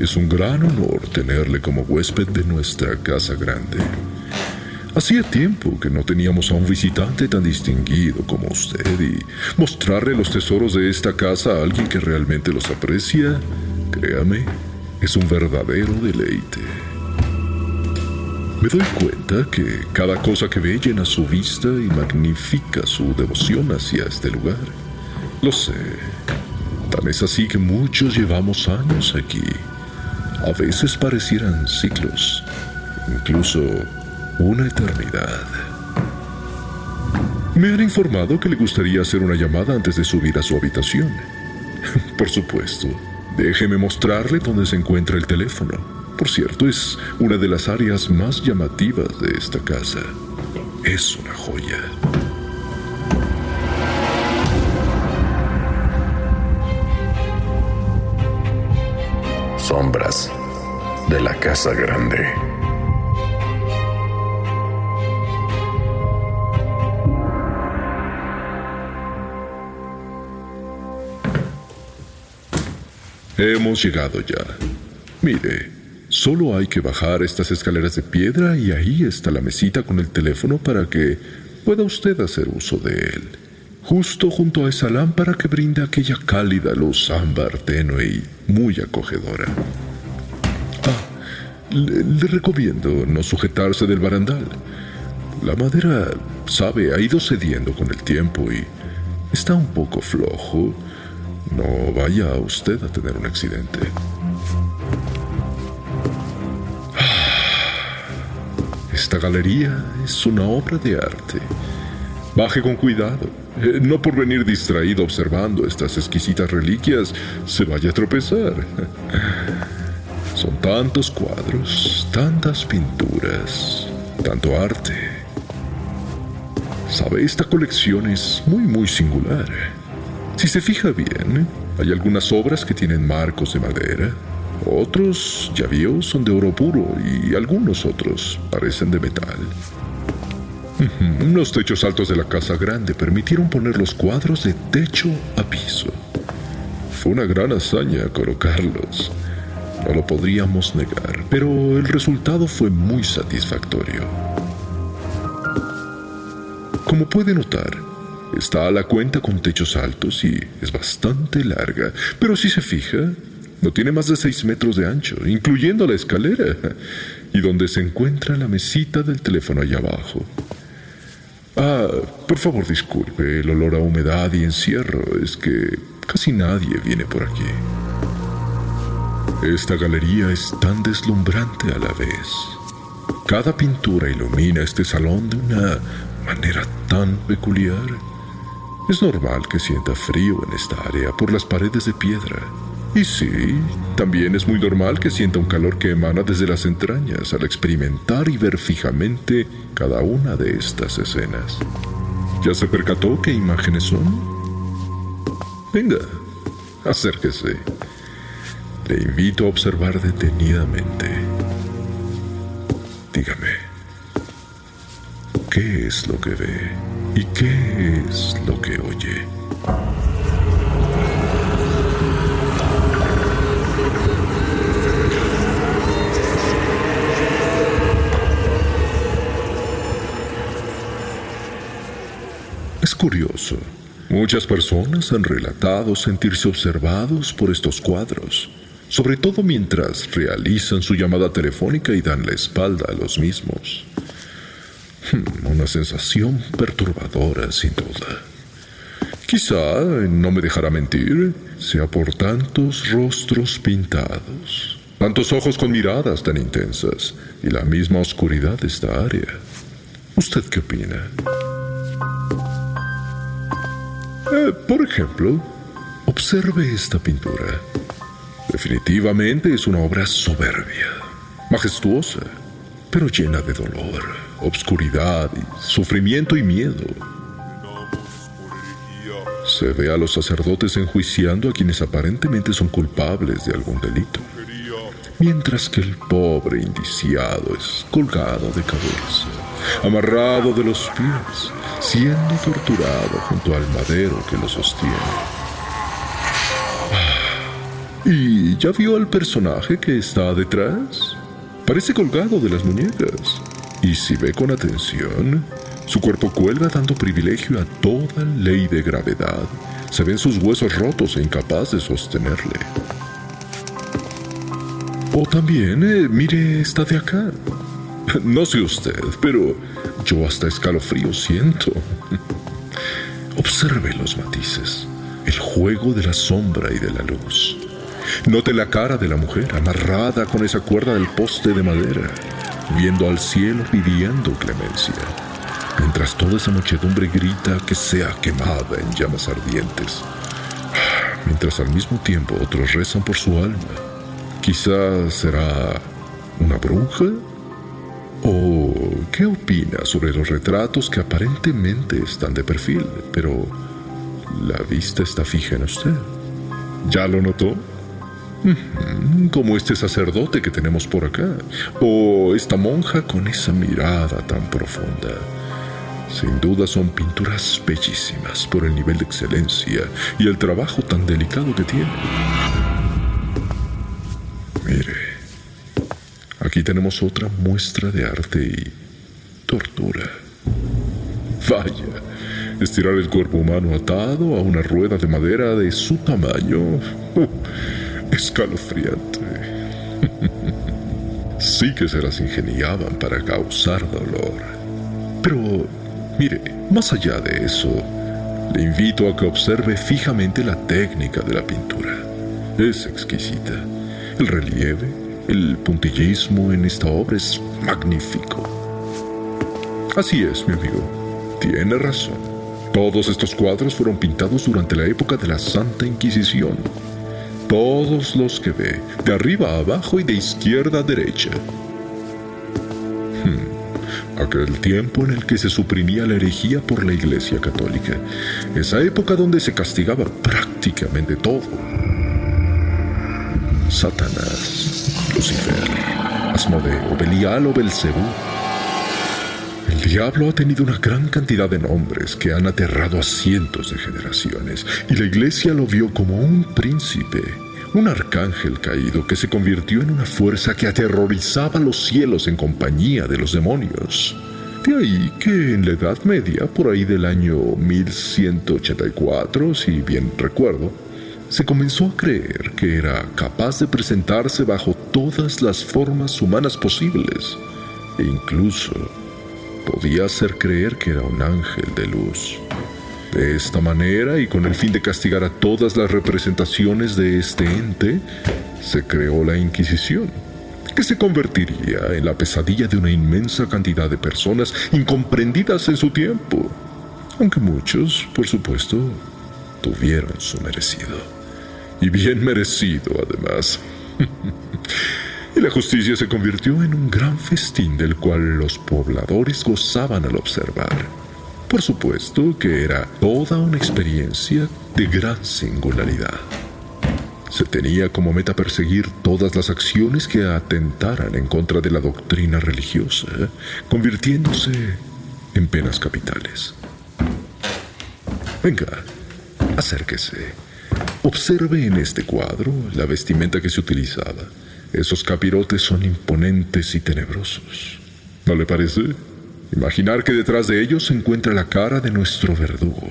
es un gran honor tenerle como huésped de nuestra casa grande. Hacía tiempo que no teníamos a un visitante tan distinguido como usted y mostrarle los tesoros de esta casa a alguien que realmente los aprecia, créame, es un verdadero deleite. Me doy cuenta que cada cosa que ve llena su vista y magnifica su devoción hacia este lugar. Lo sé. Tan es así que muchos llevamos años aquí a veces parecieran ciclos, incluso una eternidad. Me han informado que le gustaría hacer una llamada antes de subir a su habitación. Por supuesto, déjeme mostrarle dónde se encuentra el teléfono. Por cierto, es una de las áreas más llamativas de esta casa. Es una joya. sombras de la casa grande. Hemos llegado ya. Mire, solo hay que bajar estas escaleras de piedra y ahí está la mesita con el teléfono para que pueda usted hacer uso de él. Justo junto a esa lámpara que brinda aquella cálida luz ámbar tenue y muy acogedora. Le, recomiendo no sujetarse del barandal. La madera, sabe, ha ido cediendo con el tiempo y está un poco flojo. No vaya usted a tener un accidente. Ah, esta galería es una obra de arte. Baje con cuidado. Eh, no por venir distraído observando estas exquisitas reliquias se vaya a tropezar. Tantos cuadros, tantas pinturas, tanto arte. Sabe, esta colección es muy, muy singular. Si se fija bien, hay algunas obras que tienen marcos de madera, otros, ya vio, son de oro puro y algunos otros parecen de metal. Los techos altos de la casa grande permitieron poner los cuadros de techo a piso. Fue una gran hazaña colocarlos. No lo podríamos negar, pero el resultado fue muy satisfactorio. Como puede notar, está a la cuenta con techos altos y es bastante larga, pero si se fija, no tiene más de 6 metros de ancho, incluyendo la escalera, y donde se encuentra la mesita del teléfono allá abajo. Ah, por favor disculpe el olor a humedad y encierro. Es que casi nadie viene por aquí. Esta galería es tan deslumbrante a la vez. Cada pintura ilumina este salón de una manera tan peculiar. Es normal que sienta frío en esta área por las paredes de piedra. Y sí, también es muy normal que sienta un calor que emana desde las entrañas al experimentar y ver fijamente cada una de estas escenas. ¿Ya se percató qué imágenes son? Venga, acérquese. Le invito a observar detenidamente. Dígame, ¿qué es lo que ve y qué es lo que oye? curioso. Muchas personas han relatado sentirse observados por estos cuadros, sobre todo mientras realizan su llamada telefónica y dan la espalda a los mismos. Hmm, una sensación perturbadora, sin duda. Quizá, no me dejará mentir, sea por tantos rostros pintados, tantos ojos con miradas tan intensas y la misma oscuridad de esta área. ¿Usted qué opina? Eh, por ejemplo, observe esta pintura. Definitivamente es una obra soberbia, majestuosa, pero llena de dolor, obscuridad, sufrimiento y miedo. Se ve a los sacerdotes enjuiciando a quienes aparentemente son culpables de algún delito, mientras que el pobre indiciado es colgado de cabeza, amarrado de los pies, siendo torturado junto al madero que lo sostiene. ¿Y ya vio al personaje que está detrás? Parece colgado de las muñecas. Y si ve con atención, su cuerpo cuelga dando privilegio a toda ley de gravedad. Se ven sus huesos rotos e incapaz de sostenerle. O también, eh, mire esta de acá. No sé usted, pero yo hasta escalofrío siento. Observe los matices, el juego de la sombra y de la luz. Note la cara de la mujer amarrada con esa cuerda del poste de madera, viendo al cielo pidiendo clemencia, mientras toda esa muchedumbre grita que sea quemada en llamas ardientes, mientras al mismo tiempo otros rezan por su alma. Quizás será una bruja ¿O qué opina sobre los retratos que aparentemente están de perfil, pero la vista está fija en usted? ¿Ya lo notó? Como este sacerdote que tenemos por acá, o esta monja con esa mirada tan profunda. Sin duda son pinturas bellísimas por el nivel de excelencia y el trabajo tan delicado que tienen. Mire, Aquí tenemos otra muestra de arte y tortura. Vaya, estirar el cuerpo humano atado a una rueda de madera de su tamaño. Uh, escalofriante. sí que se las ingeniaban para causar dolor. Pero, mire, más allá de eso, le invito a que observe fijamente la técnica de la pintura. Es exquisita. El relieve, el puntillismo en esta obra es magnífico. Así es, mi amigo. Tiene razón. Todos estos cuadros fueron pintados durante la época de la Santa Inquisición. Todos los que ve, de arriba a abajo y de izquierda a derecha. Hmm. Aquel tiempo en el que se suprimía la herejía por la Iglesia Católica. Esa época donde se castigaba prácticamente todo. Satanás Lucifer, Asmodeo, Belial o Belcebú. Diablo ha tenido una gran cantidad de nombres que han aterrado a cientos de generaciones, y la iglesia lo vio como un príncipe, un arcángel caído que se convirtió en una fuerza que aterrorizaba los cielos en compañía de los demonios. De ahí que en la Edad Media, por ahí del año 1184, si bien recuerdo, se comenzó a creer que era capaz de presentarse bajo todas las formas humanas posibles e incluso podía hacer creer que era un ángel de luz. De esta manera y con el fin de castigar a todas las representaciones de este ente, se creó la Inquisición, que se convertiría en la pesadilla de una inmensa cantidad de personas incomprendidas en su tiempo, aunque muchos, por supuesto, tuvieron su merecido y bien merecido además. y la justicia se convirtió en un gran festín del cual los pobladores gozaban al observar. Por supuesto que era toda una experiencia de gran singularidad. Se tenía como meta perseguir todas las acciones que atentaran en contra de la doctrina religiosa, convirtiéndose en penas capitales. Venga, acérquese. Observe en este cuadro la vestimenta que se utilizaba. Esos capirotes son imponentes y tenebrosos. ¿No le parece? Imaginar que detrás de ellos se encuentra la cara de nuestro verdugo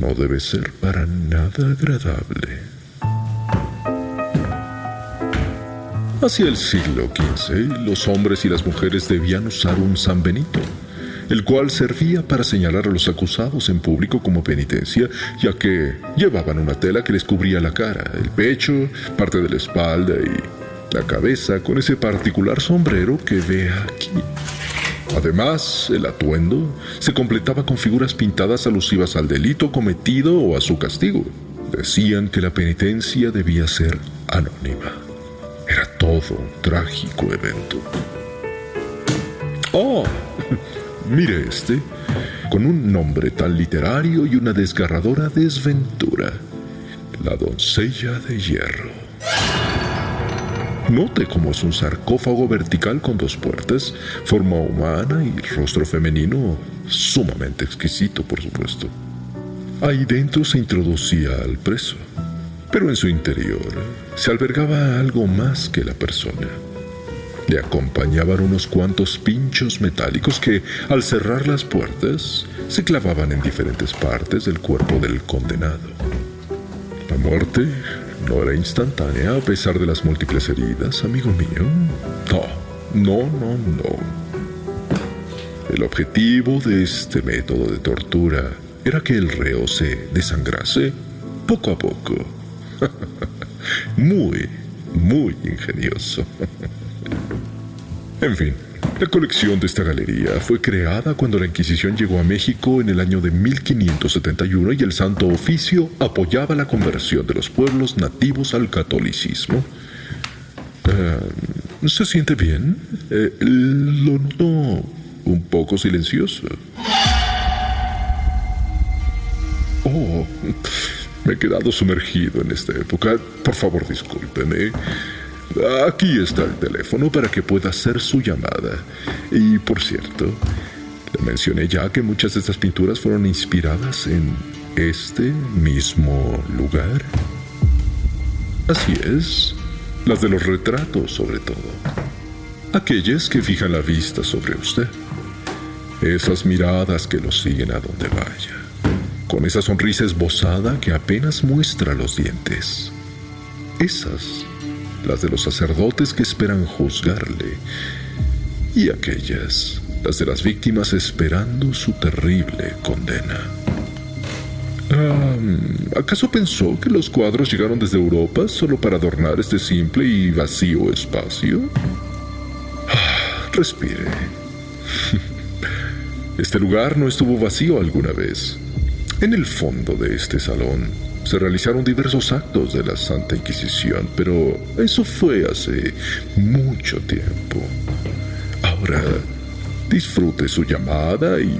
no debe ser para nada agradable. Hacia el siglo XV, los hombres y las mujeres debían usar un San Benito, el cual servía para señalar a los acusados en público como penitencia, ya que llevaban una tela que les cubría la cara, el pecho, parte de la espalda y la cabeza con ese particular sombrero que ve aquí. Además, el atuendo se completaba con figuras pintadas alusivas al delito cometido o a su castigo. Decían que la penitencia debía ser anónima. Era todo un trágico evento. Oh, mire este, con un nombre tan literario y una desgarradora desventura. La doncella de hierro. Note cómo es un sarcófago vertical con dos puertas, forma humana y rostro femenino sumamente exquisito, por supuesto. Ahí dentro se introducía al preso pero en su interior se albergaba algo más que la persona. Le acompañaban unos cuantos pinchos metálicos que, al cerrar las puertas, se clavaban en diferentes partes del cuerpo del condenado. La muerte no era instantánea a pesar de las múltiples heridas, amigo mío. No, no, no, no. El objetivo de este método de tortura era que el reo se desangrase poco a poco muy, muy ingenioso. en fin, la colección de esta galería fue creada cuando la Inquisición llegó a México en el año de 1571 y el Santo Oficio apoyaba la conversión de los pueblos nativos al catolicismo. Eh, ¿Se siente bien? Eh, lo noto un poco silencioso. Oh, me he quedado sumergido en esta época. Por favor, discúlpeme. Aquí está el teléfono para que pueda hacer su llamada. Y por cierto, le mencioné ya que muchas de estas pinturas fueron inspiradas en este mismo lugar. Así es, las de los retratos sobre todo. Aquellas que fijan la vista sobre usted. Esas miradas que lo siguen a donde vaya con esa sonrisa esbozada que apenas muestra los dientes. Esas, las de los sacerdotes que esperan juzgarle, y aquellas, las de las víctimas esperando su terrible condena. ¿Acaso pensó que los cuadros llegaron desde Europa solo para adornar este simple y vacío espacio? Ah, respire. Este lugar no estuvo vacío alguna vez. En el fondo de este salón se realizaron diversos actos de la Santa Inquisición, pero eso fue hace mucho tiempo. Ahora, disfrute su llamada y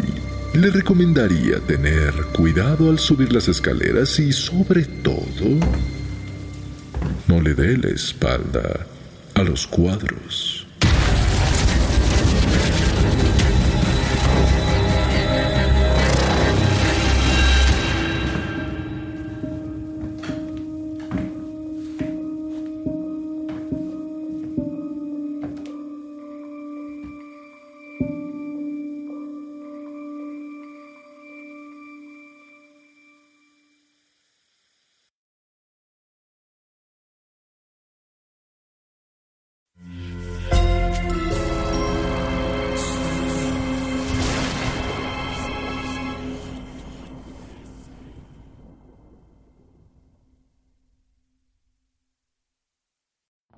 le recomendaría tener cuidado al subir las escaleras y sobre todo, no le dé la espalda a los cuadros.